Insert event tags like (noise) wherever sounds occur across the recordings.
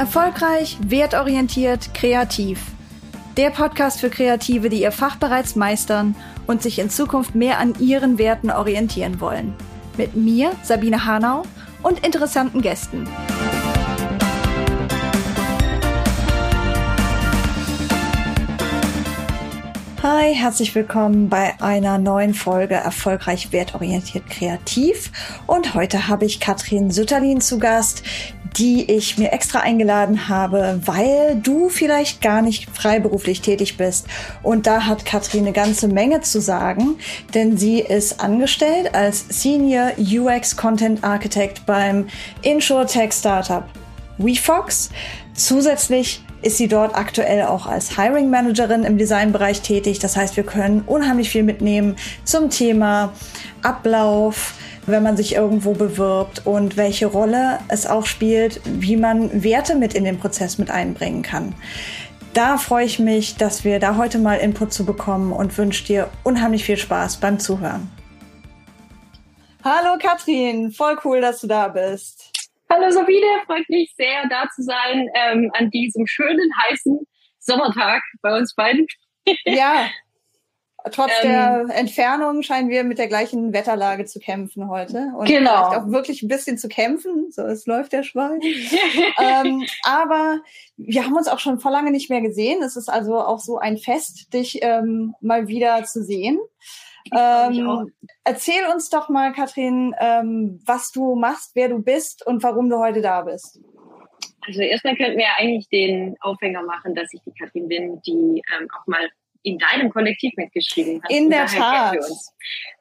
Erfolgreich, wertorientiert, kreativ. Der Podcast für Kreative, die ihr Fach bereits meistern und sich in Zukunft mehr an ihren Werten orientieren wollen. Mit mir, Sabine Hanau, und interessanten Gästen. Hi, herzlich willkommen bei einer neuen Folge Erfolgreich wertorientiert kreativ. Und heute habe ich Katrin Sütterlin zu Gast, die ich mir extra eingeladen habe, weil du vielleicht gar nicht freiberuflich tätig bist. Und da hat Katrin eine ganze Menge zu sagen, denn sie ist angestellt als Senior UX Content Architect beim InsurTech Startup WeFox. Zusätzlich ist sie dort aktuell auch als Hiring Managerin im Designbereich tätig. Das heißt, wir können unheimlich viel mitnehmen zum Thema Ablauf, wenn man sich irgendwo bewirbt und welche Rolle es auch spielt, wie man Werte mit in den Prozess mit einbringen kann. Da freue ich mich, dass wir da heute mal Input zu bekommen und wünsche dir unheimlich viel Spaß beim Zuhören. Hallo Katrin, voll cool, dass du da bist. Hallo Sabine, freut mich sehr, da zu sein ähm, an diesem schönen, heißen Sommertag bei uns beiden. (laughs) ja, trotz ähm, der Entfernung scheinen wir mit der gleichen Wetterlage zu kämpfen heute. Und genau. vielleicht auch wirklich ein bisschen zu kämpfen. So, es läuft der Schwein. (laughs) ähm, aber wir haben uns auch schon vor lange nicht mehr gesehen. Es ist also auch so ein Fest, dich ähm, mal wieder zu sehen. Ähm, erzähl uns doch mal, Katrin, ähm, was du machst, wer du bist und warum du heute da bist. Also erstmal könnten wir eigentlich den Aufhänger machen, dass ich die Katrin bin, die ähm, auch mal in deinem Kollektiv mitgeschrieben hat. In der Tat.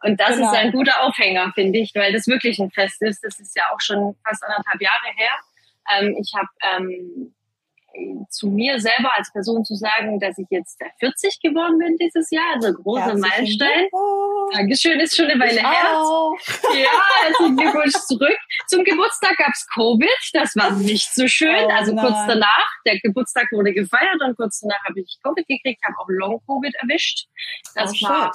Und das genau. ist ein guter Aufhänger, finde ich, weil das wirklich ein Fest ist. Das ist ja auch schon fast anderthalb Jahre her. Ähm, ich habe ähm, zu mir selber als Person zu sagen, dass ich jetzt 40 geworden bin dieses Jahr, also großer Meilenstein. Dankeschön, ist schon eine Weile her. (laughs) Ja, herzlichen Glückwunsch zurück. Zum Geburtstag gab's Covid, das war nicht so schön. Oh, also nein. kurz danach, der Geburtstag wurde gefeiert und kurz danach habe ich Covid gekriegt, habe auch Long-Covid erwischt. Das oh, war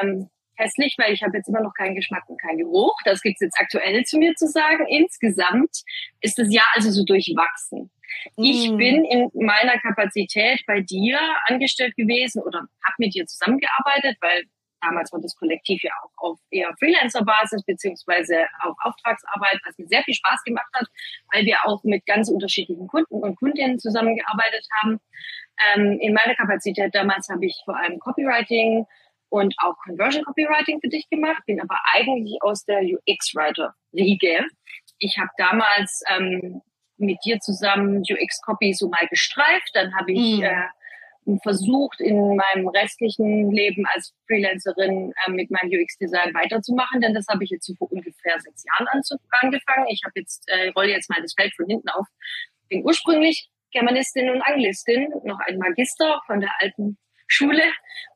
ähm, hässlich, weil ich habe jetzt immer noch keinen Geschmack und keinen Geruch. Das gibt's jetzt aktuell zu mir zu sagen. Insgesamt ist das Jahr also so durchwachsen. Ich mm. bin in meiner Kapazität bei dir angestellt gewesen oder habe mit dir zusammengearbeitet, weil damals war das Kollektiv ja auch auf eher Freelancer-Basis beziehungsweise auf Auftragsarbeit, was mir sehr viel Spaß gemacht hat, weil wir auch mit ganz unterschiedlichen Kunden und Kundinnen zusammengearbeitet haben. Ähm, in meiner Kapazität damals habe ich vor allem Copywriting und auch Conversion Copywriting für dich gemacht, bin aber eigentlich aus der UX-Writer-Riege. Ich habe damals ähm, mit dir zusammen UX-Copy so mal gestreift. Dann habe ich mhm. äh, versucht, in meinem restlichen Leben als Freelancerin äh, mit meinem UX-Design weiterzumachen, denn das habe ich jetzt so vor ungefähr sechs Jahren angefangen. Ich habe jetzt, äh, rolle jetzt mal das Feld von hinten auf. Bin ursprünglich Germanistin und Anglistin, noch ein Magister von der alten Schule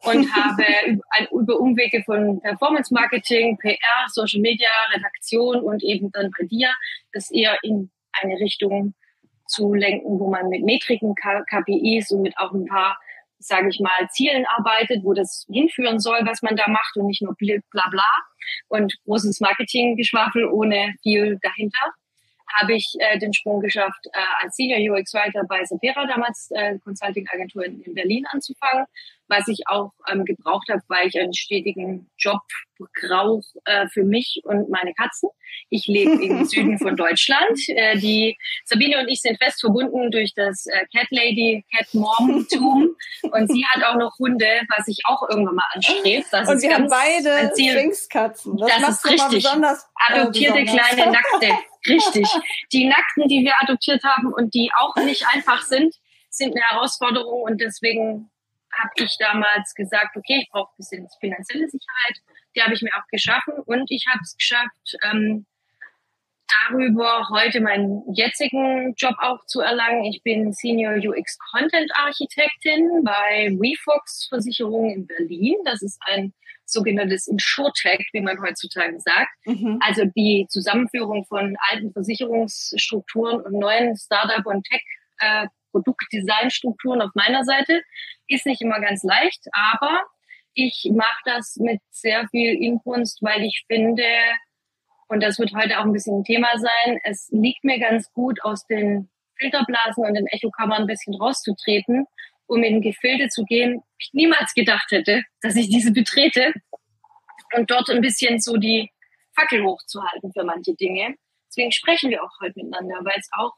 und (laughs) habe über Umwege von Performance Marketing, PR, Social Media, Redaktion und eben dann bei dir das eher in eine Richtung zu lenken, wo man mit Metriken, KPIs und mit auch ein paar, sage ich mal, Zielen arbeitet, wo das hinführen soll, was man da macht und nicht nur bla bla und großes Marketinggeschwafel ohne viel dahinter habe ich äh, den Sprung geschafft, äh, als Senior UX Writer bei Sapera, damals äh, Consulting-Agentur in, in, Berlin anzufangen, was ich auch ähm, gebraucht habe, weil ich einen stetigen Job brauche äh, für mich und meine Katzen. Ich lebe im (laughs) Süden von Deutschland. Äh, die Sabine und ich sind fest verbunden durch das äh, Cat Lady, Cat Mom-Tum. (laughs) und sie hat auch noch Hunde, was ich auch irgendwann mal anstrebe. Das und wir haben beide Zwingskatzen. Das, das ist richtig. Besonders, äh, Adoptierte besonders. kleine Nackte. (laughs) Richtig. Die Nackten, die wir adoptiert haben und die auch nicht einfach sind, sind eine Herausforderung und deswegen habe ich damals gesagt, okay, ich brauche ein bisschen finanzielle Sicherheit. Die habe ich mir auch geschaffen und ich habe es geschafft, ähm, darüber heute meinen jetzigen Job auch zu erlangen. Ich bin Senior UX Content Architektin bei WeFox Versicherung in Berlin. Das ist ein sogenanntes Insurtech, wie man heutzutage sagt. Mhm. Also die Zusammenführung von alten Versicherungsstrukturen und neuen Startup- und Tech-Produktdesignstrukturen auf meiner Seite ist nicht immer ganz leicht, aber ich mache das mit sehr viel Inbrunst, weil ich finde, und das wird heute auch ein bisschen ein Thema sein, es liegt mir ganz gut aus den Filterblasen und den Echokammern ein bisschen rauszutreten, um in Gefilde zu gehen, ich niemals gedacht hätte, dass ich diese betrete. Und dort ein bisschen so die Fackel hochzuhalten für manche Dinge. Deswegen sprechen wir auch heute miteinander, weil es auch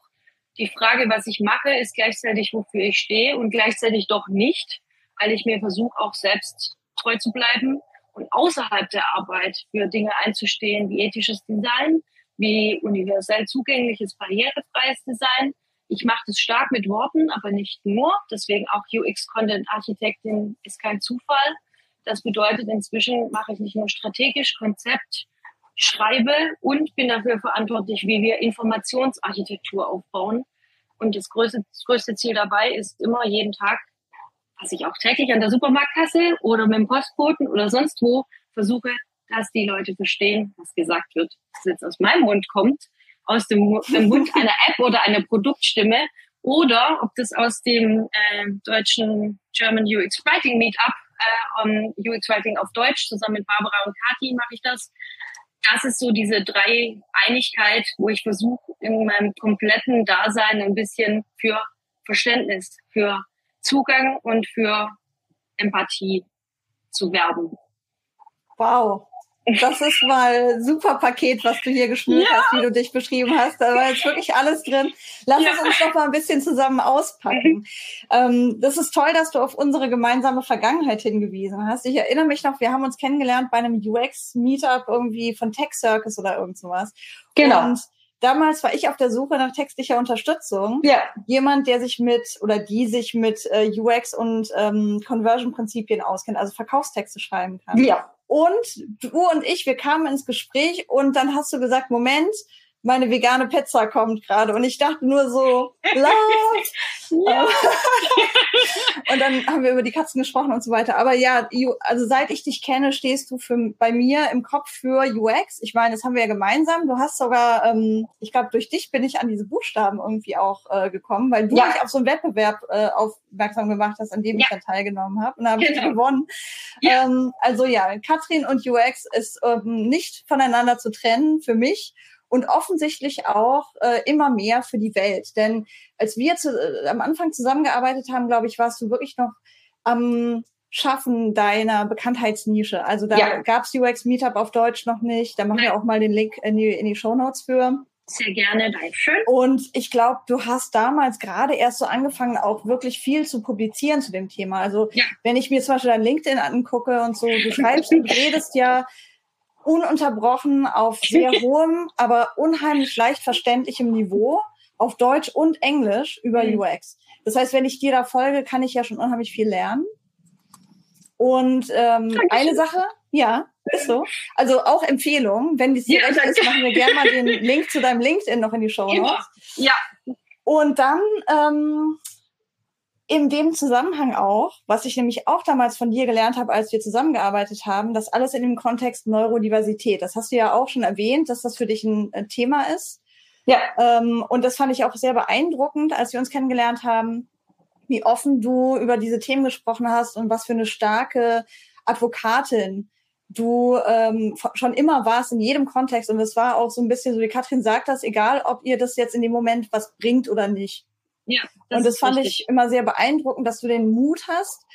die Frage, was ich mache, ist gleichzeitig, wofür ich stehe und gleichzeitig doch nicht, weil ich mir versuche, auch selbst treu zu bleiben und außerhalb der Arbeit für Dinge einzustehen, wie ethisches Design, wie universell zugängliches, barrierefreies Design. Ich mache das stark mit Worten, aber nicht nur. Deswegen auch UX Content Architektin ist kein Zufall. Das bedeutet, inzwischen mache ich nicht nur strategisch Konzept, schreibe und bin dafür verantwortlich, wie wir Informationsarchitektur aufbauen. Und das größte, das größte Ziel dabei ist immer jeden Tag, dass ich auch täglich an der Supermarktkasse oder mit dem Postboten oder sonst wo versuche, dass die Leute verstehen, was gesagt wird. Was jetzt aus meinem Mund kommt, aus dem, Mund (laughs) einer App oder einer Produktstimme oder ob das aus dem äh, deutschen German UX Writing Meetup, äh, um UX Writing auf Deutsch, zusammen mit Barbara und Kati mache ich das, das ist so diese drei Einigkeit, wo ich versuche, in meinem kompletten Dasein ein bisschen für Verständnis, für Zugang und für Empathie zu werben. Wow. Das ist mal ein super Paket, was du hier geschnürt ja. hast, wie du dich beschrieben hast. Da war jetzt wirklich alles drin. Lass ja. es uns doch mal ein bisschen zusammen auspacken. ähm, das ist toll, dass du auf unsere gemeinsame Vergangenheit hingewiesen hast. Ich erinnere mich noch, wir haben uns kennengelernt bei einem UX-Meetup irgendwie von Tech Circus oder irgend sowas. Genau. Und damals war ich auf der Suche nach textlicher Unterstützung. Ja. Jemand, der sich mit oder die sich mit äh, UX und ähm, Conversion-Prinzipien auskennt, also Verkaufstexte schreiben kann. Ja. Und du und ich, wir kamen ins Gespräch und dann hast du gesagt, Moment, meine vegane Pizza kommt gerade. Und ich dachte nur so, love. (laughs) ja. (laughs) und dann haben wir über die Katzen gesprochen und so weiter. Aber ja, also seit ich dich kenne, stehst du für, bei mir im Kopf für UX. Ich meine, das haben wir ja gemeinsam. Du hast sogar, ähm, ich glaube, durch dich bin ich an diese Buchstaben irgendwie auch äh, gekommen, weil du ja. mich auf so einen Wettbewerb äh, aufmerksam gemacht hast, an dem ja. ich dann teilgenommen habe. Und da habe genau. ich gewonnen. Ja. Ähm, also ja, Katrin und UX ist ähm, nicht voneinander zu trennen für mich und offensichtlich auch äh, immer mehr für die Welt. Denn als wir zu, äh, am Anfang zusammengearbeitet haben, glaube ich, warst du wirklich noch am Schaffen deiner Bekanntheitsnische. Also da ja. gab's UX Meetup auf Deutsch noch nicht. Da machen Nein. wir auch mal den Link in die, in die Show Notes für. Sehr gerne, Dankeschön. Und ich glaube, du hast damals gerade erst so angefangen, auch wirklich viel zu publizieren zu dem Thema. Also ja. wenn ich mir zum Beispiel dein LinkedIn angucke und so, du schreibst und (laughs) redest ja ununterbrochen auf sehr (laughs) hohem, aber unheimlich leicht verständlichem Niveau auf Deutsch und Englisch über mhm. UX. Das heißt, wenn ich dir da folge, kann ich ja schon unheimlich viel lernen. Und ähm, eine Sache, ja, ist so. Also auch Empfehlung, wenn dies dir ja, recht ist, machen wir gerne mal den (laughs) Link zu deinem LinkedIn noch in die Show Notes. Ja. Und dann ähm, in dem Zusammenhang auch, was ich nämlich auch damals von dir gelernt habe, als wir zusammengearbeitet haben, das alles in dem Kontext Neurodiversität. Das hast du ja auch schon erwähnt, dass das für dich ein, Thema ist. Ja. Ähm, und das fand ich auch sehr beeindruckend, als wir uns kennengelernt haben, wie offen du über diese Themen gesprochen hast und was für eine starke Advokatin du ähm, schon immer warst in jedem Kontext. Und es war auch so ein bisschen so, wie Katrin sagt das, egal ob ihr das jetzt in dem Moment was bringt oder nicht. Ja, das und das fand richtig. ich immer sehr beeindruckend, dass du den Mut hast,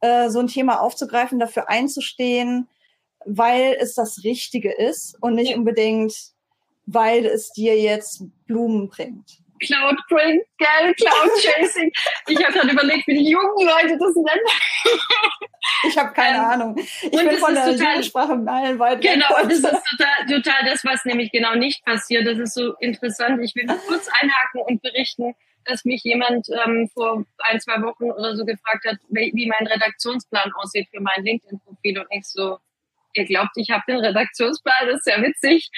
äh, so ein Thema aufzugreifen, dafür einzustehen, weil es das Richtige ist und nicht ja. unbedingt, weil es dir jetzt Blumen bringt. Cloud bringt, gell, Cloud (laughs) Chasing. ich habe gerade überlegt, wie die jungen Leute das nennen. ich habe keine ähm, Ahnung. Ich bin von der Jugendsprache meilenweit. Genau, das ist total, total das, was nämlich genau nicht passiert. Das ist so interessant. Ich will kurz einhaken und berichten dass mich jemand ähm, vor ein, zwei Wochen oder so gefragt hat, wie, mein Redaktionsplan aussieht für mein LinkedIn-Profil. Und ich so, ihr glaubt, ich habe den Redaktionsplan, das ist ja witzig.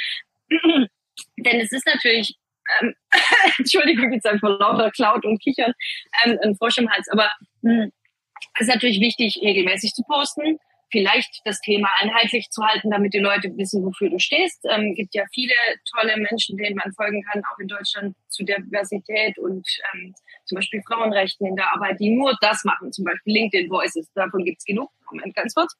(clears throat) Denn es ist natürlich, ähm, (laughs) Entschuldigung, jetzt einfach lauter Cloud und Kichern, ähm, ein Frosch im Hals, aber mh, hm, es ist natürlich wichtig, regelmäßig zu posten vielleicht das Thema einheitlich zu halten, damit die Leute wissen, wofür du stehst. Ähm, gibt ja viele tolle Menschen, denen man folgen kann, auch in Deutschland zu Diversität und ähm, zum Beispiel Frauenrechten in der Arbeit, die nur das machen, zum Beispiel LinkedIn Voices. Davon gibt's genug. Moment, ganz kurz.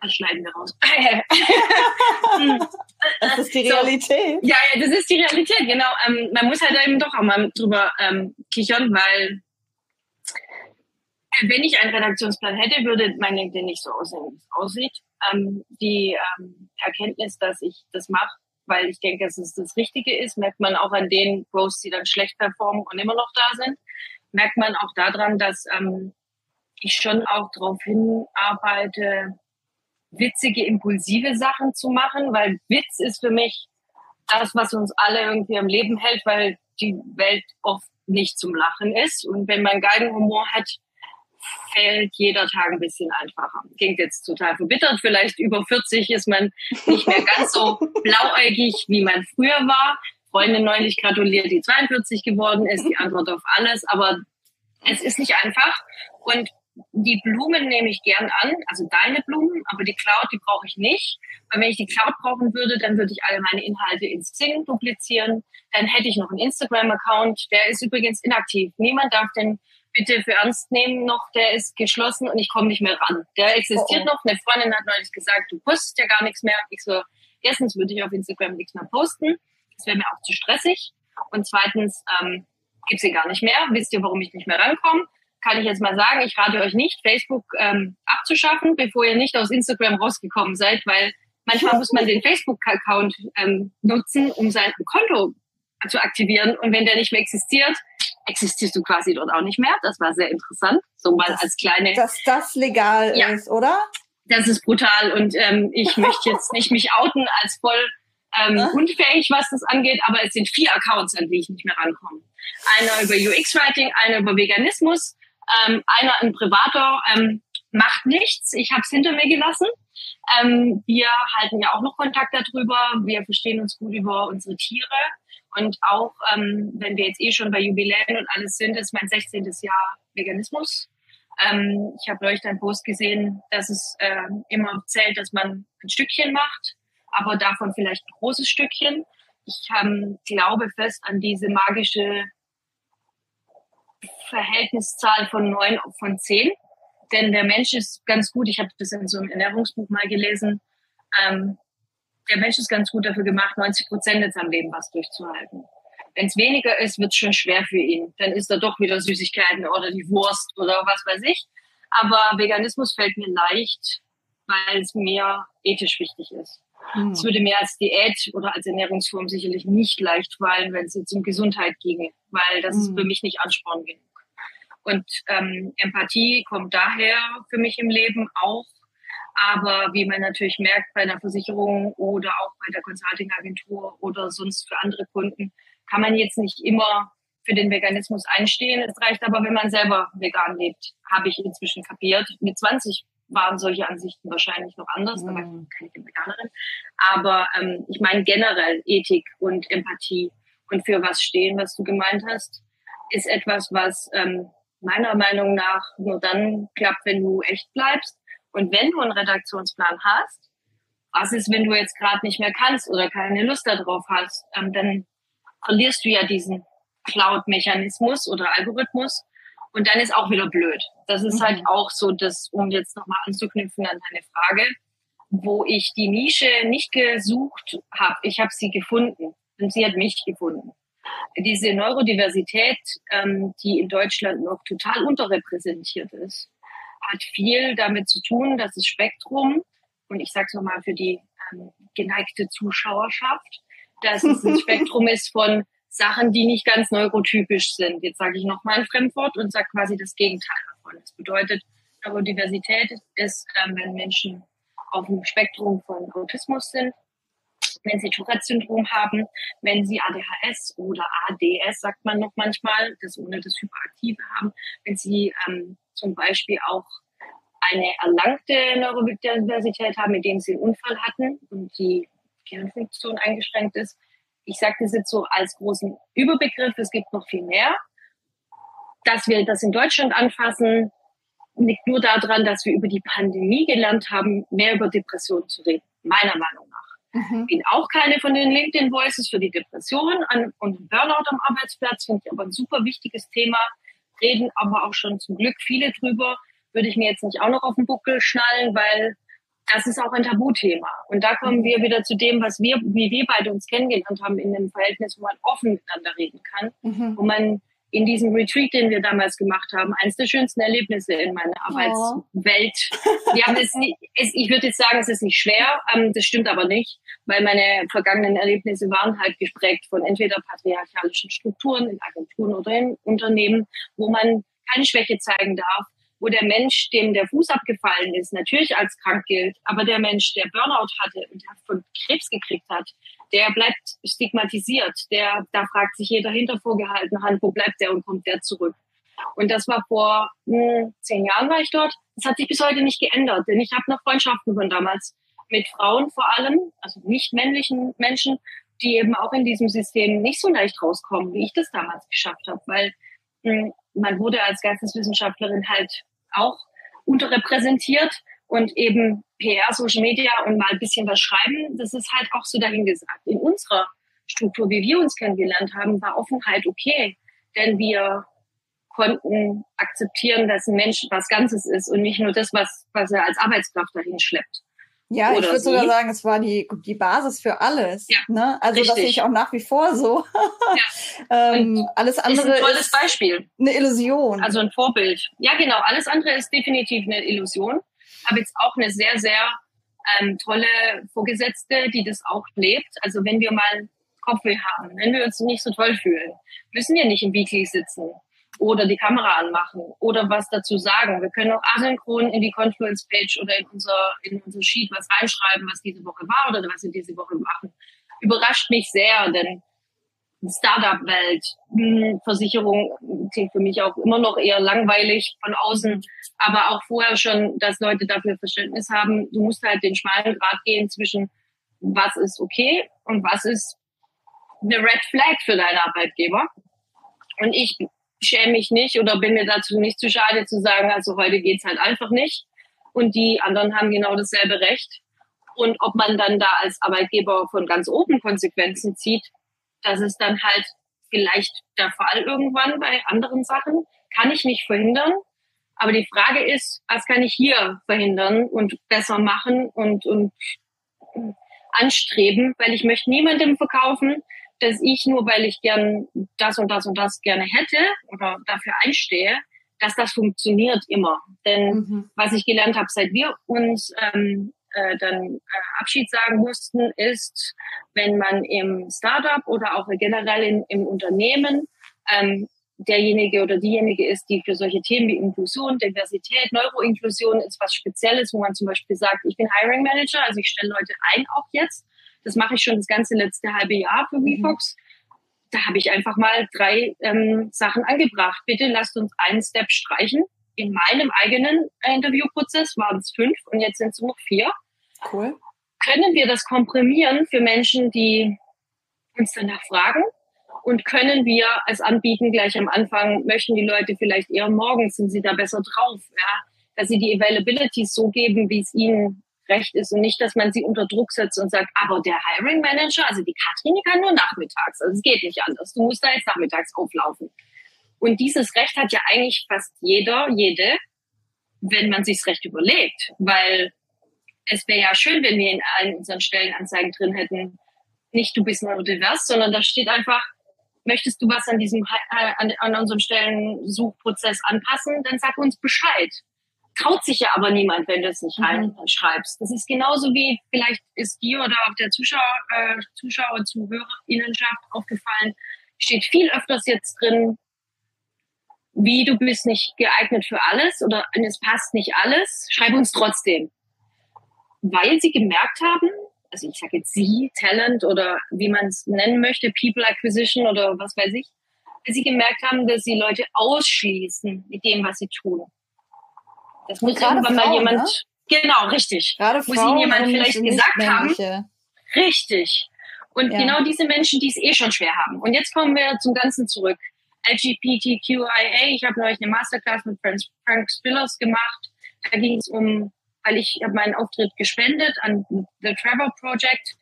Das schneiden wir raus. (laughs) (laughs) Das ist die Realität. So, ja, ja, das ist die Realität, genau. Ähm, man muss halt eben doch auch mal drüber ähm, kichern, weil wenn ich einen Redaktionsplan hätte, würde mein LinkedIn nicht so aussehen, wie es aussieht. Ähm, die ähm, Erkenntnis, dass ich das mache, weil ich denke, dass es das Richtige ist, merkt man auch an den Posts, die dann schlecht performen und immer noch da sind. Merkt man auch daran, dass ähm, ich schon auch darauf hinarbeite, witzige, impulsive Sachen zu machen, weil Witz ist für mich das, was uns alle irgendwie am Leben hält, weil die Welt oft nicht zum Lachen ist. Und wenn man geilen Humor hat, fällt jeder Tag ein bisschen einfacher. Klingt jetzt total verbittert. Vielleicht über 40 ist man nicht mehr ganz so (laughs) blauäugig, wie man früher war. Freundin neulich gratuliert, die 42 geworden ist, die Antwort auf alles. Aber es ist nicht einfach. Und die Blumen nehme ich gern an, also deine Blumen, aber die Cloud, die brauche ich nicht. Weil wenn ich die Cloud brauchen würde, dann würde ich alle meine Inhalte ins Xing duplizieren. Dann hätte ich noch einen Instagram-Account, der ist übrigens inaktiv. Niemand darf den bitte für ernst nehmen noch, der ist geschlossen und ich komme nicht mehr ran. Der existiert oh, oh. noch. Eine Freundin hat neulich gesagt, du postest ja gar nichts mehr. Ich so, erstens würde ich auf Instagram nichts mehr posten. Das wäre mir auch zu stressig. Und zweitens ähm, gibt sie gar nicht mehr. Wisst ihr, warum ich nicht mehr rankomme? Kann ich jetzt mal sagen, ich rate euch nicht, Facebook ähm, abzuschaffen, bevor ihr nicht aus Instagram rausgekommen seid, weil manchmal (laughs) muss man den Facebook-Account ähm, nutzen, um sein Konto zu aktivieren. Und wenn der nicht mehr existiert, existierst du quasi dort auch nicht mehr. Das war sehr interessant, so mal als kleine. Dass das legal ja, ist, oder? Das ist brutal und ähm, ich möchte jetzt (laughs) nicht mich outen als voll ähm, unfähig, was das angeht, aber es sind vier Accounts, an die ich nicht mehr rankomme. Einer über UX-Writing, einer über Veganismus, ähm, einer ein privater ähm, macht nichts. Ich habe es hinter mir gelassen. Ähm, wir halten ja auch noch Kontakt darüber. Wir verstehen uns gut über unsere Tiere. Und auch, ähm, wenn wir jetzt eh schon bei Jubiläen und alles sind, ist mein 16. Jahr Veganismus. Ähm, ich habe neulich einen Post gesehen, dass es äh, immer zählt, dass man ein Stückchen macht, aber davon vielleicht ein großes Stückchen. Ich ähm, glaube fest an diese magische Verhältniszahl von neun von zehn. Denn der Mensch ist ganz gut, ich habe das in so einem Ernährungsbuch mal gelesen, ähm, der Mensch ist ganz gut dafür gemacht, 90 Prozent in seinem Leben was durchzuhalten. Wenn es weniger ist, wird es schon schwer für ihn. Dann ist er doch wieder Süßigkeiten oder die Wurst oder was weiß ich. Aber Veganismus fällt mir leicht, weil es mir ethisch wichtig ist. Hm. Es würde mir als Diät oder als Ernährungsform sicherlich nicht leicht fallen, wenn es jetzt um Gesundheit ginge, weil das hm. ist für mich nicht Ansporn genug. Und ähm, Empathie kommt daher für mich im Leben auch aber wie man natürlich merkt bei einer Versicherung oder auch bei der Consulting-Agentur oder sonst für andere Kunden, kann man jetzt nicht immer für den Veganismus einstehen. Es reicht aber, wenn man selber vegan lebt, habe ich inzwischen kapiert. Mit 20 waren solche Ansichten wahrscheinlich noch anders, mhm. aber keine Veganerin. Aber ähm, ich meine generell Ethik und Empathie und für was stehen, was du gemeint hast, ist etwas, was ähm, meiner Meinung nach nur dann klappt, wenn du echt bleibst und wenn du einen Redaktionsplan hast, was ist, wenn du jetzt gerade nicht mehr kannst oder keine Lust darauf hast, ähm, dann verlierst du ja diesen Cloud-Mechanismus oder Algorithmus und dann ist auch wieder blöd. Das ist halt mhm. halt auch so, dass, um jetzt nochmal anzuknüpfen an deine Frage, wo ich die Nische nicht gesucht habe, ich habe sie gefunden und sie hat mich gefunden. Diese Neurodiversität, ähm, die in Deutschland noch total unterrepräsentiert ist, hat viel damit zu tun, dass das Spektrum, und ich sage es nochmal für die ähm, geneigte Zuschauerschaft, dass es ein (laughs) Spektrum ist von Sachen, die nicht ganz neurotypisch sind. Jetzt sage ich nochmal ein Fremdwort und sage quasi das Gegenteil davon. Das bedeutet, Neurodiversität ist, ähm, wenn Menschen auf dem Spektrum von Autismus sind, wenn sie Tourette-Syndrom haben, wenn sie ADHS oder ADS, sagt man noch manchmal, das ohne das Hyperaktive haben, wenn sie ähm, zum Beispiel auch eine erlangte Neurodiversität haben, mit dem sie einen Unfall hatten und die Gehirnfunktion eingeschränkt ist. Ich sage das jetzt so als großen Überbegriff, es gibt noch viel mehr. Dass wir das in Deutschland anfassen, liegt nur daran, dass wir über die Pandemie gelernt haben, mehr über Depressionen zu reden, meiner Meinung nach. Mhm. Bin auch keine von den LinkedIn Voices für die Depression und Burnout am Arbeitsplatz, finde ich aber ein super wichtiges Thema reden aber auch schon zum Glück viele drüber. Würde ich mir jetzt nicht auch noch auf den Buckel schnallen, weil das ist auch ein Tabuthema. Und da kommen wir wieder zu dem, was wir, wie wir beide uns kennengelernt haben, in einem Verhältnis, wo man offen miteinander reden kann, mhm. wo man in diesem Retreat, den wir damals gemacht haben, eines der schönsten Erlebnisse in meiner Arbeitswelt. Oh. Wir haben es nicht, es, ich würde jetzt sagen, es ist nicht schwer, ähm, das stimmt aber nicht, weil meine vergangenen Erlebnisse waren halt geprägt von entweder patriarchalischen Strukturen in Agenturen oder in Unternehmen, wo man keine Schwäche zeigen darf, wo der Mensch, dem der Fuß abgefallen ist, natürlich als krank gilt, aber der Mensch, der Burnout hatte und von Krebs gekriegt hat, der bleibt stigmatisiert. Der, da fragt sich jeder hinter vorgehaltener Hand, wo bleibt der und kommt der zurück? Und das war vor mh, hm, zehn Jahren war ich dort. Das hat sich bis heute nicht geändert, denn ich habe noch Freundschaften von damals mit Frauen vor allem, also nicht männlichen Menschen, die eben auch in diesem System nicht so leicht rauskommen, wie ich das damals geschafft habe, weil mh, hm, man wurde als Geisteswissenschaftlerin halt auch unterrepräsentiert und eben PR, Social Media und mal ein bisschen was schreiben, das ist halt auch so dahingesagt. In unserer Struktur, wie wir uns kennengelernt haben, war Offenheit okay, denn wir konnten akzeptieren, dass ein Mensch was Ganzes ist und nicht nur das, was, was er als Arbeitskraft dahin schleppt. Ja, ich würde sogar sagen, es war die, die Basis für alles. Ja, ne? Also richtig. das sehe ich auch nach wie vor so. Ja. (laughs) ähm, alles andere ist ein tolles ist Beispiel. Eine Illusion. Also ein Vorbild. Ja, genau. Alles andere ist definitiv eine Illusion. Aber jetzt auch eine sehr, sehr ähm, tolle Vorgesetzte, die das auch lebt. Also wenn wir mal Kopfweh haben, wenn wir uns nicht so toll fühlen, müssen wir nicht im Weekly sitzen oder die Kamera anmachen oder was dazu sagen. Wir können auch asynchron in die Confluence-Page oder in unser, in unser Sheet was reinschreiben, was diese Woche war oder was wir diese Woche machen. Überrascht mich sehr, denn Startup-Welt, hm, Versicherung klingt für mich auch immer noch eher langweilig von außen, aber auch vorher schon, dass Leute dafür Verständnis haben. Du musst halt den schmalen Grad gehen zwischen was ist okay und was ist eine Red Flag für deinen Arbeitgeber. Und ich schäme mich nicht oder bin mir dazu nicht zu schade zu sagen, also heute geht's halt einfach nicht. Und die anderen haben genau dasselbe Recht. Und ob man dann da als Arbeitgeber von ganz oben Konsequenzen zieht, das ist dann halt vielleicht der Fall irgendwann bei anderen Sachen. Kann ich nicht verhindern. Aber die Frage ist, was kann ich hier verhindern und besser machen und, und anstreben, weil ich möchte niemandem verkaufen, dass ich nur, weil ich gern das und das und das gerne hätte oder dafür einstehe, dass das funktioniert immer. Denn mhm. was ich gelernt habe, seit wir uns ähm, äh, dann äh, Abschied sagen mussten, ist, wenn man im Startup oder auch generell in, im Unternehmen ähm, derjenige oder diejenige ist, die für solche Themen wie Inklusion, Diversität, Neuroinklusion ist was Spezielles, wo man zum Beispiel sagt, ich bin Hiring Manager, also ich stelle Leute ein auch jetzt das mache ich schon das ganze letzte halbe Jahr für WeFox. Mhm. Da habe ich einfach mal drei ähm, Sachen angebracht. Bitte lasst uns einen Step streichen. In meinem eigenen Interviewprozess waren es fünf und jetzt sind es nur noch vier. Cool. Können wir das komprimieren für Menschen, die uns danach fragen? Und können wir es anbieten gleich am Anfang, möchten die Leute vielleicht eher morgens, sind sie da besser drauf, ja? dass sie die Availabilities so geben, wie es ihnen recht ist und nicht, dass man sie unter Druck setzt und sagt, aber der Hiring Manager, also die Katrin, die kann nur nachmittags. Also es geht nicht anders. Du musst da jetzt nachmittags auflaufen. Und dieses Recht hat ja eigentlich fast jeder, jede, wenn man sich's recht überlegt, weil es wäre ja schön, wenn wir in allen unseren Stellenanzeigen drin hätten, nicht du bist neurodivers, sondern da steht einfach, möchtest du was an diesem an, an unserem Stellensuchprozess anpassen, dann sag uns Bescheid traut sich ja aber niemand, wenn du es nicht mhm. reinschreibst. Das ist genauso wie, vielleicht ist dir oder auch der Zuschauer, äh, Zuschauer, Zuhörerinnenschaft aufgefallen, steht viel öfters jetzt drin, wie du bist nicht geeignet für alles oder es passt nicht alles, schreib uns trotzdem. Weil sie gemerkt haben, also ich sage jetzt sie, Talent oder wie man es nennen möchte, People Acquisition oder was weiß ich, weil sie gemerkt haben, dass sie Leute ausschließen mit dem, was sie tun. Das muss irgendwann Frauen, mal jemand, ne? genau, richtig. Gerade muss ihnen jemand vielleicht gesagt haben. Richtig. Und ja. genau diese Menschen, die es eh schon schwer haben. Und jetzt kommen wir zum Ganzen zurück. LGBTQIA, ich habe neulich eine Masterclass mit Frank Spillers gemacht. Da ging es um, weil ich habe meinen Auftritt gespendet an The Trevor Project.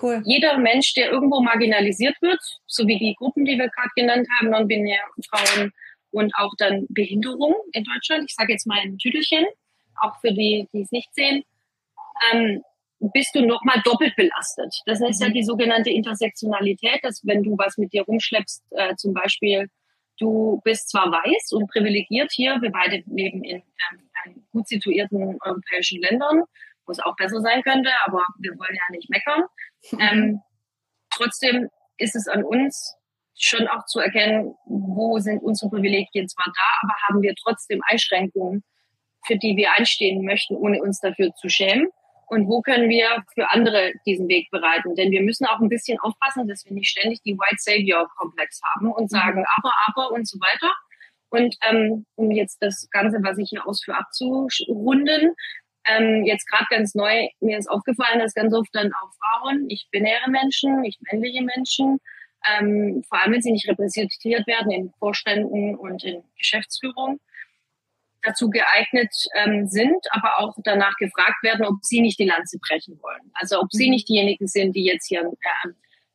Cool. Jeder Mensch, der irgendwo marginalisiert wird, so wie die Gruppen, die wir gerade genannt haben, non-binäre Frauen, und auch dann Behinderung in Deutschland. Ich sage jetzt mal ein Tüdelchen, auch für die, die es nicht sehen. ähm, bist du nochmal doppelt belastet. Das ist ja mhm. die sogenannte Intersektionalität, dass wenn du was mit dir rumschleppst, äh, zum Beispiel du bist zwar weiß und privilegiert hier, wir beide leben in ähm, gut situierten europäischen Ländern, wo es auch besser sein könnte, aber wir wollen ja nicht meckern. (laughs) Ähm, trotzdem ist es an uns schon auch zu erkennen, wo sind unsere Privilegien zwar da, aber haben wir trotzdem Einschränkungen, für die wir einstehen möchten, ohne uns dafür zu schämen. Und wo können wir für andere diesen Weg bereiten? Denn wir müssen auch ein bisschen aufpassen, dass wir nicht ständig die White Savior-Komplex haben und sagen, mhm. aber, aber und so weiter. Und ähm, um jetzt das Ganze, was ich hier ausführe, abzurunden, ähm, jetzt gerade ganz neu, mir ist aufgefallen, dass ganz oft dann auch Frauen, nicht binäre Menschen, nicht männliche Menschen, ähm, vor allem wenn sie nicht repräsentiert werden in Vorständen und in Geschäftsführung, dazu geeignet ähm, sind, aber auch danach gefragt werden, ob sie nicht die Lanze brechen wollen. Also ob sie mhm. nicht diejenigen sind, die jetzt hier äh,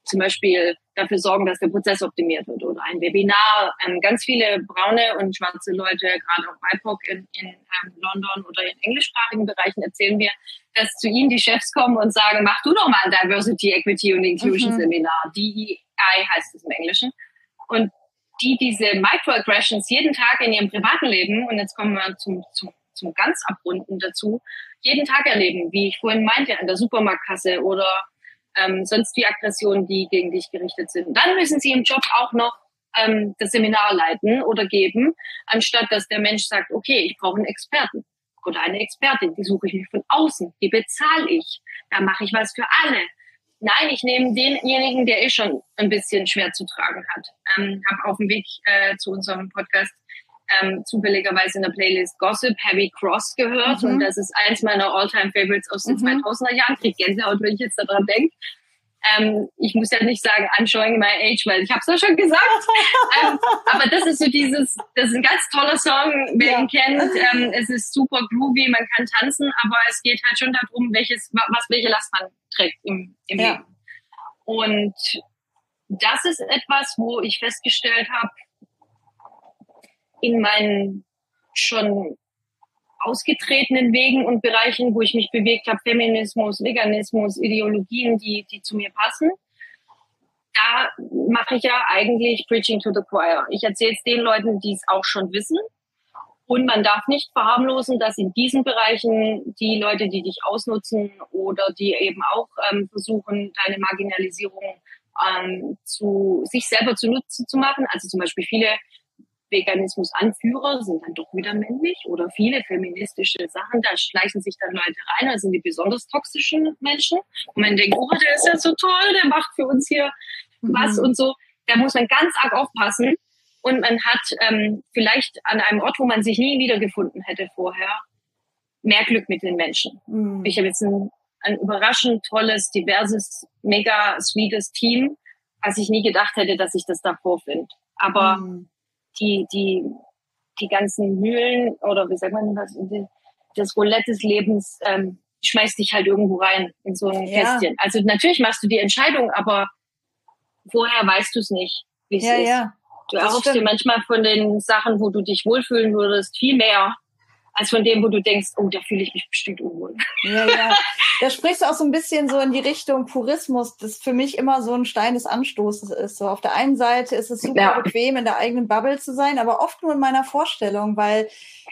zum Beispiel dafür sorgen, dass der Prozess optimiert wird oder ein Webinar. Ähm, ganz viele braune und schwarze Leute, gerade auch BIPOC in, in ähm, London oder in englischsprachigen Bereichen, erzählen mir, dass zu ihnen die Chefs kommen und sagen, mach du doch mal ein Diversity, Equity und Inclusion mhm. Seminar. DEI heißt es im Englischen. Und die diese Microaggressions jeden Tag in ihrem privaten Leben, und jetzt kommen wir zum, zum, zum ganz Abrunden dazu, jeden Tag erleben, wie ich vorhin meinte, an der Supermarktkasse oder ähm, sonst die Aggressionen, die gegen dich gerichtet sind. Dann müssen sie im Job auch noch ähm, das Seminar leiten oder geben, anstatt dass der Mensch sagt, okay, ich brauche einen Experten oder eine Expertin, die suche ich mir von außen, die bezahle ich, da mache ich was für alle. Nein, ich nehme denjenigen, der eh schon ein bisschen schwer zu tragen hat. Ähm, habe auf dem Weg äh, zu unserem Podcast ähm, zufälligerweise in der Playlist Gossip Heavy Cross gehört. Mhm. Und das ist eins meiner All-Time-Favorites aus den mhm. 2000er Jahren. Krieg Gänsehaut, wenn ich jetzt daran denke. Ähm, ich muss ja nicht sagen, I'm showing my age, weil ich habe es ja schon gesagt. (laughs) ähm, aber das ist so dieses, das ist ein ganz toller Song, wer ja. ihn kennt. Ähm, es ist super groovy, man kann tanzen, aber es geht halt schon darum, welches, was welche Last man trägt im, im ja. Leben. Und das ist etwas, wo ich festgestellt habe, in meinen schon ausgetretenen Wegen und Bereichen, wo ich mich bewegt habe, Feminismus, Veganismus, Ideologien, die, die zu mir passen, da mache ich ja eigentlich Preaching to the Choir. Ich erzähle es den Leuten, die es auch schon wissen. Und man darf nicht verharmlosen, dass in diesen Bereichen die Leute, die dich ausnutzen oder die eben auch ähm, versuchen, deine Marginalisierung ähm, zu sich selber zunutze zu machen. Also zum Beispiel viele Veganismus-Anführer sind dann doch wieder männlich oder viele feministische Sachen, da schleichen sich dann Leute rein, das sind die besonders toxischen Menschen. Und man denkt, oh, der ist ja so toll, der macht für uns hier mhm. was und so. Da muss man ganz arg aufpassen. Und man hat ähm, vielleicht an einem Ort, wo man sich nie wiedergefunden hätte vorher, mehr Glück mit den Menschen. Mhm. Ich habe jetzt ein, ein überraschend tolles, diverses, mega sweetes Team, was ich nie gedacht hätte, dass ich das davor finde. Aber mhm die, die, die ganzen Mühlen oder wie sagt man das, das Roulette des Lebens ähm, schmeißt dich halt irgendwo rein in so ein ja. Kästchen. Also natürlich machst du die Entscheidung, aber vorher weißt du es nicht, wie es ja, ist. Ja. Du erhoffst dir manchmal von den Sachen, wo du dich wohlfühlen würdest, viel mehr, als von dem, wo du denkst, oh, da fühle ich mich bestimmt unwohl. Ja, ja. Da sprichst du auch so ein bisschen so in die Richtung Purismus, das für mich immer so ein Stein des Anstoßes ist. So auf der einen Seite ist es super ja. bequem, in der eigenen Bubble zu sein, aber oft nur in meiner Vorstellung, weil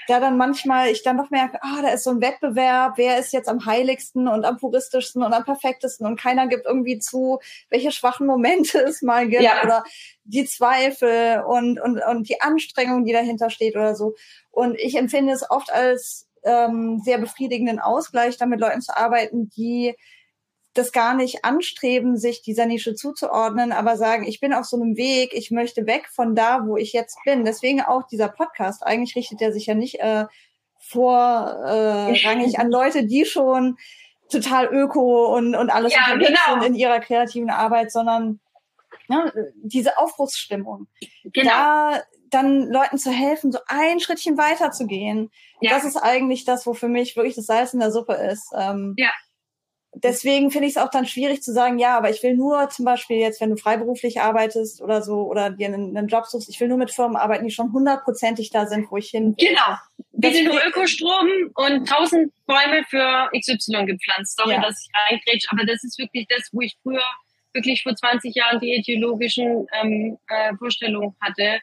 da dann manchmal ich dann doch merke, ah, da ist so ein Wettbewerb, wer ist jetzt am heiligsten und am puristischsten und am perfektesten und keiner gibt irgendwie zu, welche schwachen Momente (laughs) es mal gibt ja. oder die Zweifel und, und, und die Anstrengung, die dahinter steht oder so. Und ich empfinde es oft als ähm, sehr befriedigenden Ausgleich, da mit Leuten zu arbeiten, die das gar nicht anstreben, sich dieser Nische zuzuordnen, aber sagen, ich bin auf so einem Weg, ich möchte weg von da, wo ich jetzt bin. Deswegen auch dieser Podcast. Eigentlich richtet er sich ja nicht äh, vorrangig äh, an Leute, die schon total öko und, und alles ja, genau. sind in ihrer kreativen Arbeit, sondern ne, diese Aufbruchsstimmung. Genau. Da dann Leuten zu helfen, so ein Schrittchen weiter zu gehen. Ja. Das ist eigentlich das, wo für mich wirklich das Salz in der Suppe ist. Ähm, ja. deswegen finde ich es auch dann schwierig zu sagen, ja, aber ich will nur zum Beispiel jetzt, wenn du freiberuflich arbeitest oder so oder dir einen, einen Job suchst, ich will nur mit Firmen arbeiten, die schon hundertprozentig da sind, wo ich hin will. Genau. Bitte nur Ökostrom und tausend Bäume für XY gepflanzt. Sorry, ja. dass ich reingrätsch, aber das ist wirklich das, wo ich früher wirklich vor 20 Jahren die ideologischen ähm, äh, Vorstellungen hatte,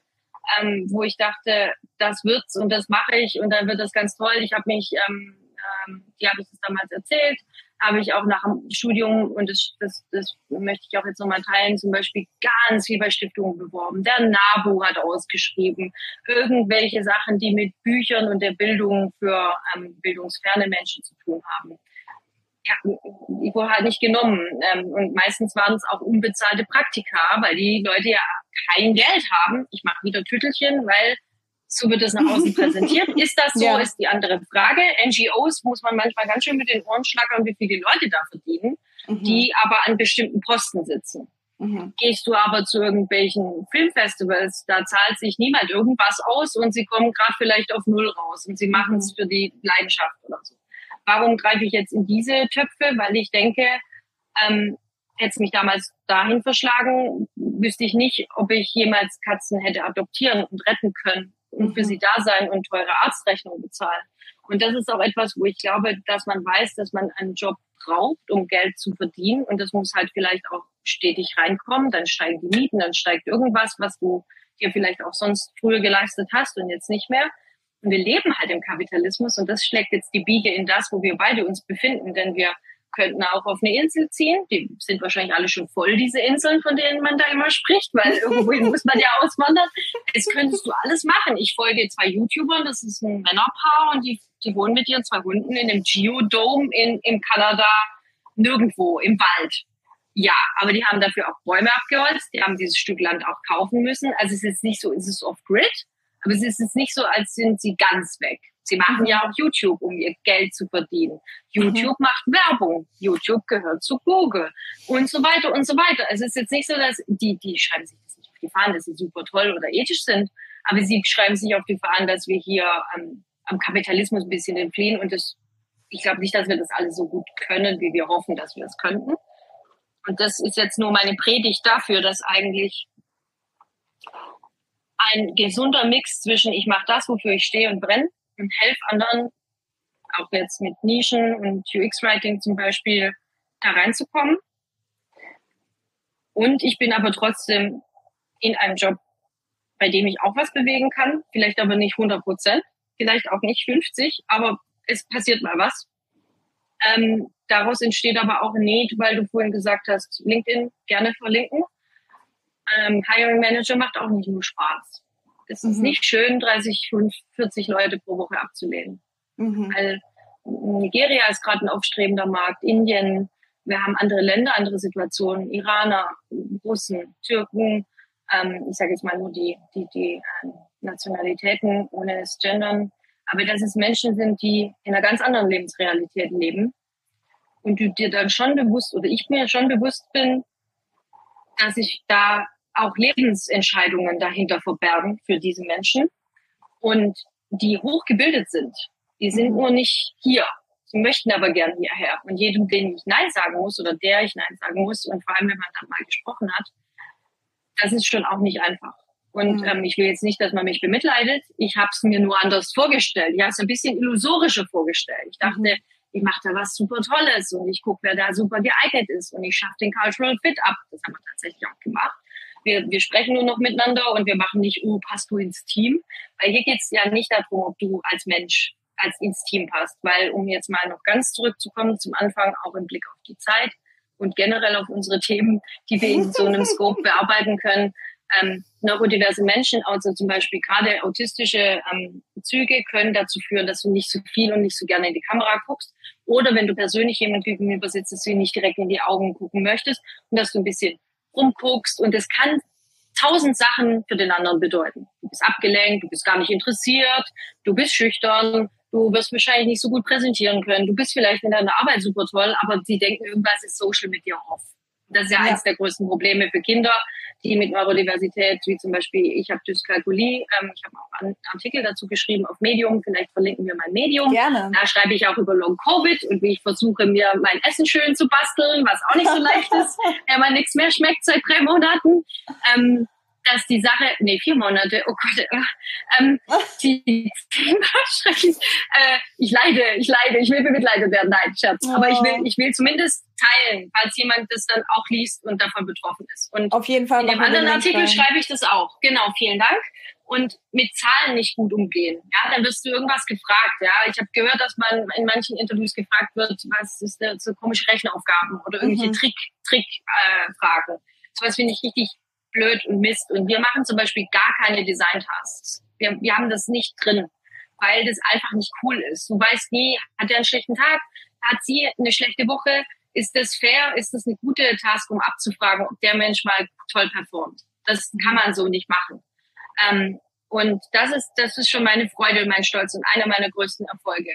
ähm, wo ich dachte, das wird's und das mache ich und dann wird das ganz toll. Ich habe mich, ähm, ähm, die habe ich das damals erzählt, habe ich auch nach dem Studium, und das, das, das möchte ich auch jetzt nochmal teilen, zum Beispiel ganz viel bei Stiftungen beworben. Der NABU hat ausgeschrieben, irgendwelche Sachen, die mit Büchern und der Bildung für ähm, bildungsferne Menschen zu tun haben. Ja, ich wurde halt nicht genommen. Ähm, und meistens waren es auch unbezahlte Praktika, weil die Leute ja kein Geld haben. Ich mache wieder Tüttelchen, weil so wird es nach außen (laughs) präsentiert. Ist das so, ja. ist die andere Frage. NGOs muss man manchmal ganz schön mit den Ohren schlackern, wie viele Leute da verdienen, mhm. die aber an bestimmten Posten sitzen. Mhm. Gehst du aber zu irgendwelchen Filmfestivals, da zahlt sich niemand irgendwas aus und sie kommen gerade vielleicht auf Null raus und sie machen es mhm. für die Leidenschaft oder so. Warum greife ich jetzt in diese Töpfe? Weil ich denke, ähm, hätte es mich damals dahin verschlagen, wüsste ich nicht, ob ich jemals Katzen hätte adoptieren und retten können und für sie da sein und teure Arztrechnungen bezahlen. Und das ist auch etwas, wo ich glaube, dass man weiß, dass man einen Job braucht, um Geld zu verdienen. Und das muss halt vielleicht auch stetig reinkommen. Dann steigen die Mieten, dann steigt irgendwas, was du dir vielleicht auch sonst früher geleistet hast und jetzt nicht mehr. Und wir leben halt im Kapitalismus und das schlägt jetzt die Biege in das, wo wir beide uns befinden, denn wir könnten auch auf eine Insel ziehen. Die sind wahrscheinlich alle schon voll, diese Inseln, von denen man da immer spricht, weil (laughs) irgendwohin muss man ja auswandern. Das könntest du alles machen. Ich folge zwei YouTubern, das ist ein Männerpaar und die, die wohnen mit ihren zwei Hunden in einem Geodome in, in Kanada, nirgendwo, im Wald. Ja, aber die haben dafür auch Bäume abgeholzt, die haben dieses Stück Land auch kaufen müssen. Also es ist nicht so, es ist off-grid, aber es ist jetzt nicht so, als sind sie ganz weg. Sie machen ja auch YouTube, um ihr Geld zu verdienen. YouTube mhm. macht Werbung. YouTube gehört zu Google und so weiter und so weiter. Es ist jetzt nicht so, dass die, die schreiben sich das nicht auf die Fahnen, dass sie super toll oder ethisch sind, aber sie schreiben sich auf die Fahnen, dass wir hier am, am Kapitalismus ein bisschen entfliehen und das, ich glaube nicht, dass wir das alle so gut können, wie wir hoffen, dass wir es könnten. Und das ist jetzt nur meine Predigt dafür, dass eigentlich ein gesunder Mix zwischen ich mache das, wofür ich stehe und brenne und helfe anderen, auch jetzt mit Nischen und UX-Writing zum Beispiel, da reinzukommen. Und ich bin aber trotzdem in einem Job, bei dem ich auch was bewegen kann, vielleicht aber nicht 100 Prozent, vielleicht auch nicht 50, aber es passiert mal was. Ähm, daraus entsteht aber auch ein Need, weil du vorhin gesagt hast, LinkedIn gerne verlinken. Ähm, Hiring Manager macht auch nicht nur Spaß. Es ist mhm. nicht schön, 30, 40 Leute pro Woche abzulehnen. Mhm. Weil Nigeria ist gerade ein aufstrebender Markt, Indien, wir haben andere Länder, andere Situationen, Iraner, Russen, Türken, ähm, ich sage jetzt mal nur die, die, die äh, Nationalitäten, ohne es gendern, aber dass es Menschen sind, die in einer ganz anderen Lebensrealität leben und du dir dann schon bewusst oder ich mir schon bewusst bin, dass ich da auch Lebensentscheidungen dahinter verbergen für diese Menschen und die hochgebildet sind. Die sind mhm. nur nicht hier. Sie möchten aber gern hierher. Und jedem, den ich Nein sagen muss oder der ich Nein sagen muss und vor allem, wenn man dann mal gesprochen hat, das ist schon auch nicht einfach. Und mhm. ähm, ich will jetzt nicht, dass man mich bemitleidet. Ich habe es mir nur anders vorgestellt. Ich habe es ein bisschen illusorischer vorgestellt. Ich dachte, mhm. ich mache da was super Tolles und ich gucke, wer da super geeignet ist und ich schaffe den Cultural Fit ab. Das haben wir tatsächlich auch gemacht wir, wir sprechen nur noch miteinander und wir machen nicht, oh, passt du ins Team? Weil hier geht es ja nicht darum, ob du als Mensch als ins Team passt. Weil, um jetzt mal noch ganz zurückzukommen zum Anfang, auch im Blick auf die Zeit und generell auf unsere Themen, die wir in so einem (laughs) Scope bearbeiten können, ähm, neurodiverse Menschen, also zum Beispiel gerade autistische ähm, Züge, können dazu führen, dass du nicht so viel und nicht so gerne in die Kamera guckst. Oder wenn du persönlich jemand gegenüber sitzt, dass du ihn nicht direkt in die Augen gucken möchtest und dass du ein bisschen rumguckst und es kann tausend Sachen für den anderen bedeuten. Du bist abgelenkt, du bist gar nicht interessiert, du bist schüchtern, du wirst wahrscheinlich nicht so gut präsentieren können, du bist vielleicht in deiner Arbeit super toll, aber sie denken, irgendwas ist Social mit dir off. Das ist ja, ja. eines der größten Probleme für Kinder, die mit Neurodiversität, wie zum Beispiel ich habe Dyskalkulie, ähm, ich habe auch einen Artikel dazu geschrieben auf Medium, vielleicht verlinken wir mein Medium. Gerne. Da schreibe ich auch über Long Covid und wie ich versuche, mir mein Essen schön zu basteln, was auch nicht so leicht ist, (laughs) wenn man nichts mehr schmeckt seit drei Monaten. Ähm, dass die Sache, nee, vier Monate, oh Gott, äh, ähm, (laughs) die, schrecklich, äh, ich leide, ich leide, ich will bemitleidet werden, nein, Scherz. Oh. Aber ich will, ich will zumindest teilen, falls jemand das dann auch liest und davon betroffen ist. Und auf jeden Fall. In dem anderen Artikel schreibe ich das auch. Genau, vielen Dank. Und mit Zahlen nicht gut umgehen. Ja, dann wirst du irgendwas gefragt. Ja, ich habe gehört, dass man in manchen Interviews gefragt wird, was ist da so komische Rechenaufgaben oder irgendwelche mhm. Trick, Trick äh, Fragen. Sowas finde ich richtig blöd und Mist. Und wir machen zum Beispiel gar keine Design-Tasks. Wir, wir haben das nicht drin, weil das einfach nicht cool ist. Du weißt nie, hat er einen schlechten Tag? Hat sie eine schlechte Woche? Ist das fair? Ist das eine gute Task, um abzufragen, ob der Mensch mal toll performt? Das kann man so nicht machen. Ähm, und das ist, das ist schon meine Freude und mein Stolz und einer meiner größten Erfolge.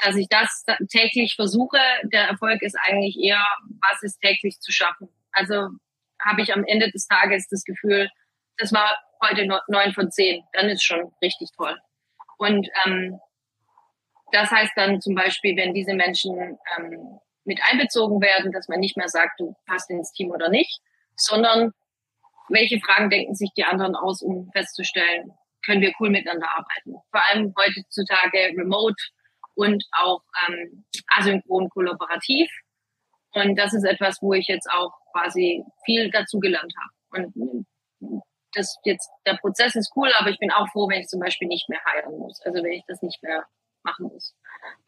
Dass ich das täglich versuche. Der Erfolg ist eigentlich eher, was ist täglich zu schaffen. Also habe ich am Ende des Tages das Gefühl, das war heute neun von zehn. Dann ist schon richtig toll. Und ähm, das heißt dann zum Beispiel, wenn diese Menschen ähm, mit einbezogen werden, dass man nicht mehr sagt, du passt ins Team oder nicht, sondern welche Fragen denken sich die anderen aus, um festzustellen, können wir cool miteinander arbeiten. Vor allem heutzutage remote und auch ähm, asynchron kollaborativ. Und das ist etwas, wo ich jetzt auch quasi viel dazu gelernt habe. Und das jetzt, der Prozess ist cool, aber ich bin auch froh, wenn ich zum Beispiel nicht mehr heilen muss. Also wenn ich das nicht mehr machen muss.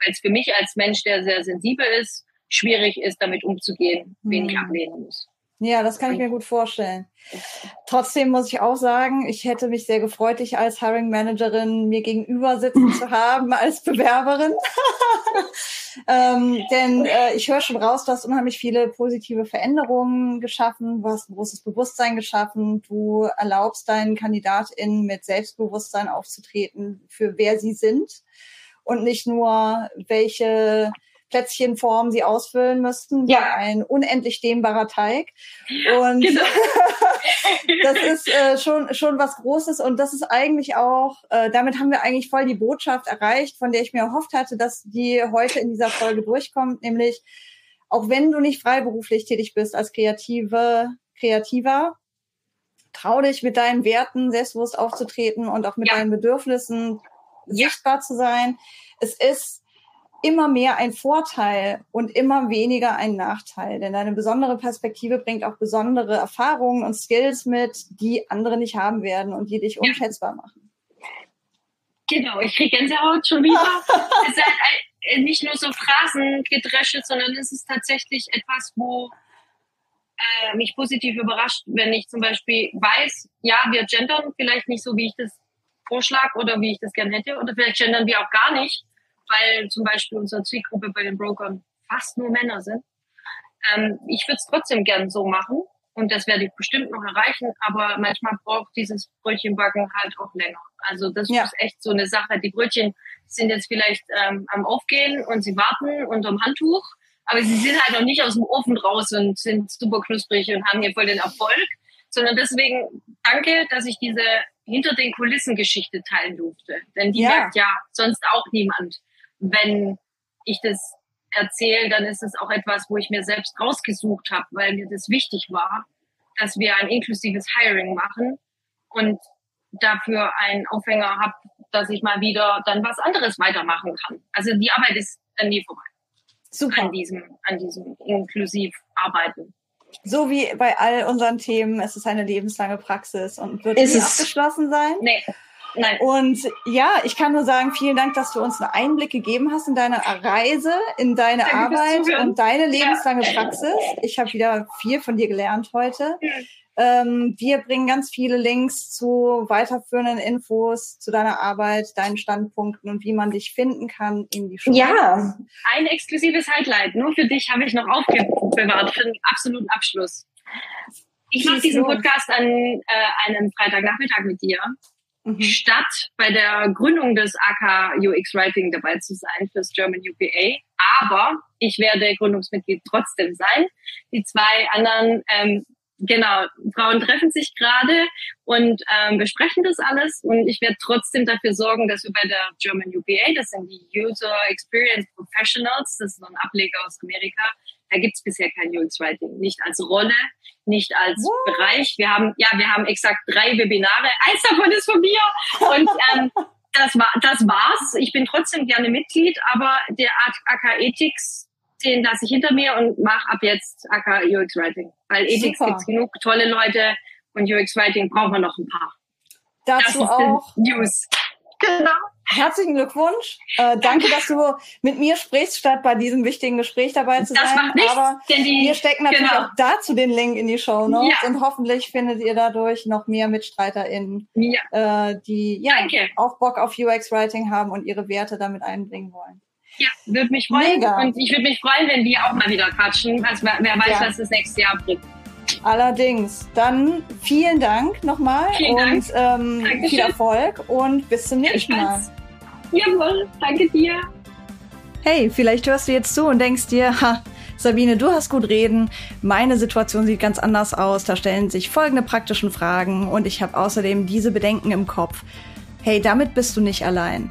Weil es für mich als Mensch, der sehr sensibel ist, schwierig ist, damit umzugehen, wen ich hm. ablehnen muss. Ja, das kann ich mir gut vorstellen. Trotzdem muss ich auch sagen, ich hätte mich sehr gefreut, dich als Hiring Managerin mir gegenüber sitzen (laughs) zu haben als Bewerberin. (laughs) ähm, denn äh, ich höre schon raus, du hast unheimlich viele positive Veränderungen geschaffen, du hast ein großes Bewusstsein geschaffen, du erlaubst deinen KandidatInnen mit Selbstbewusstsein aufzutreten, für wer sie sind und nicht nur welche Plätzchenform sie ausfüllen müssten. Ja. Ein unendlich dehnbarer Teig. Und genau. (laughs) das ist äh, schon, schon was Großes und das ist eigentlich auch, äh, damit haben wir eigentlich voll die Botschaft erreicht, von der ich mir erhofft hatte, dass die heute in dieser Folge durchkommt, nämlich auch wenn du nicht freiberuflich tätig bist als kreative, kreativer, trau dich mit deinen Werten selbstbewusst aufzutreten und auch mit ja. deinen Bedürfnissen ja. sichtbar zu sein. Es ist immer mehr ein Vorteil und immer weniger ein Nachteil. Denn eine besondere Perspektive bringt auch besondere Erfahrungen und Skills mit, die andere nicht haben werden und die dich unschätzbar machen. Genau, ich kriege Gänsehaut schon wieder. (laughs) es ist halt nicht nur so Phrasengedresche, sondern es ist tatsächlich etwas, wo äh, mich positiv überrascht, wenn ich zum Beispiel weiß, ja, wir gendern vielleicht nicht so, wie ich das vorschlag oder wie ich das gern hätte, oder vielleicht gendern wir auch gar nicht weil zum Beispiel unsere Zielgruppe bei den Brokern fast nur Männer sind. Ähm, ich würde es trotzdem gern so machen und das werde ich bestimmt noch erreichen, aber manchmal braucht dieses Brötchenbacken halt auch länger. Also das ja. ist echt so eine Sache. Die Brötchen sind jetzt vielleicht ähm, am Aufgehen und sie warten unterm Handtuch, aber sie sind halt noch nicht aus dem Ofen raus und sind super knusprig und haben hier voll den Erfolg, sondern deswegen danke, dass ich diese hinter den Kulissen Geschichte teilen durfte. Denn die ja. merkt ja sonst auch niemand wenn ich das erzähle, dann ist es auch etwas, wo ich mir selbst rausgesucht habe, weil mir das wichtig war, dass wir ein inklusives Hiring machen und dafür einen Aufhänger habe, dass ich mal wieder dann was anderes weitermachen kann. Also die Arbeit ist an nie vorbei. Super. An diesem, an diesem inklusiv Arbeiten. So wie bei all unseren Themen, es ist eine lebenslange Praxis und wird ist nie abgeschlossen sein. Nee. Nein. Und ja, ich kann nur sagen, vielen Dank, dass du uns einen Einblick gegeben hast in deine Reise, in deine Danke Arbeit und deine lebenslange ja. Praxis. Ich habe wieder viel von dir gelernt heute. Ähm, wir bringen ganz viele Links zu weiterführenden Infos zu deiner Arbeit, deinen Standpunkten und wie man dich finden kann in die Schule. Ja, ein exklusives Highlight. Nur für dich habe ich noch aufbewahrt für den absoluten Abschluss. Ich mache diesen Podcast an äh, einem Freitagnachmittag mit dir mhm. statt bei der Gründung des AK UX Writing dabei zu sein fürs German UPA. aber ich werde Gründungsmitglied trotzdem sein. Die zwei anderen ähm, genau, Frauen treffen sich gerade und ähm, besprechen das alles und ich werde trotzdem dafür sorgen, dass wir bei der German UBA, das sind die User Experience Professionals, das ist so ein Ableger aus Amerika, da gibt's bisher kein UX-Writing, nicht als Rolle, nicht als What? Bereich. Wir haben, ja, wir haben exakt drei Webinare, eins davon ist von mir und ähm, (laughs) das war, das war's. Ich bin trotzdem gerne Mitglied, aber der AK Ethics den lasse ich hinter mir und mache ab jetzt AK UX Writing. Weil Ethics Super. gibt's genug tolle Leute und UX Writing brauchen wir noch ein paar. Dazu auch News. Genau. Herzlichen Glückwunsch. Äh, danke, dass du mit mir sprichst, statt bei diesem wichtigen Gespräch dabei zu das sein. Macht nichts, Aber die, wir stecken natürlich genau. auch dazu den Link in die Show Notes ja. und hoffentlich findet ihr dadurch noch mehr MitstreiterInnen, ja. äh, die ja auch Bock auf UX Writing haben und ihre Werte damit einbringen wollen. Ja, würde mich freuen. Mega. Und ich würde mich freuen, wenn wir auch mal wieder quatschen. Also wer weiß, ja. was das nächste Jahr bringt. Allerdings. Dann vielen Dank nochmal und ähm, viel Erfolg und bis zum nächsten Mal. Jawohl, danke dir. Hey, vielleicht hörst du jetzt zu und denkst dir, ha, Sabine, du hast gut reden. Meine Situation sieht ganz anders aus. Da stellen sich folgende praktischen Fragen und ich habe außerdem diese Bedenken im Kopf. Hey, damit bist du nicht allein.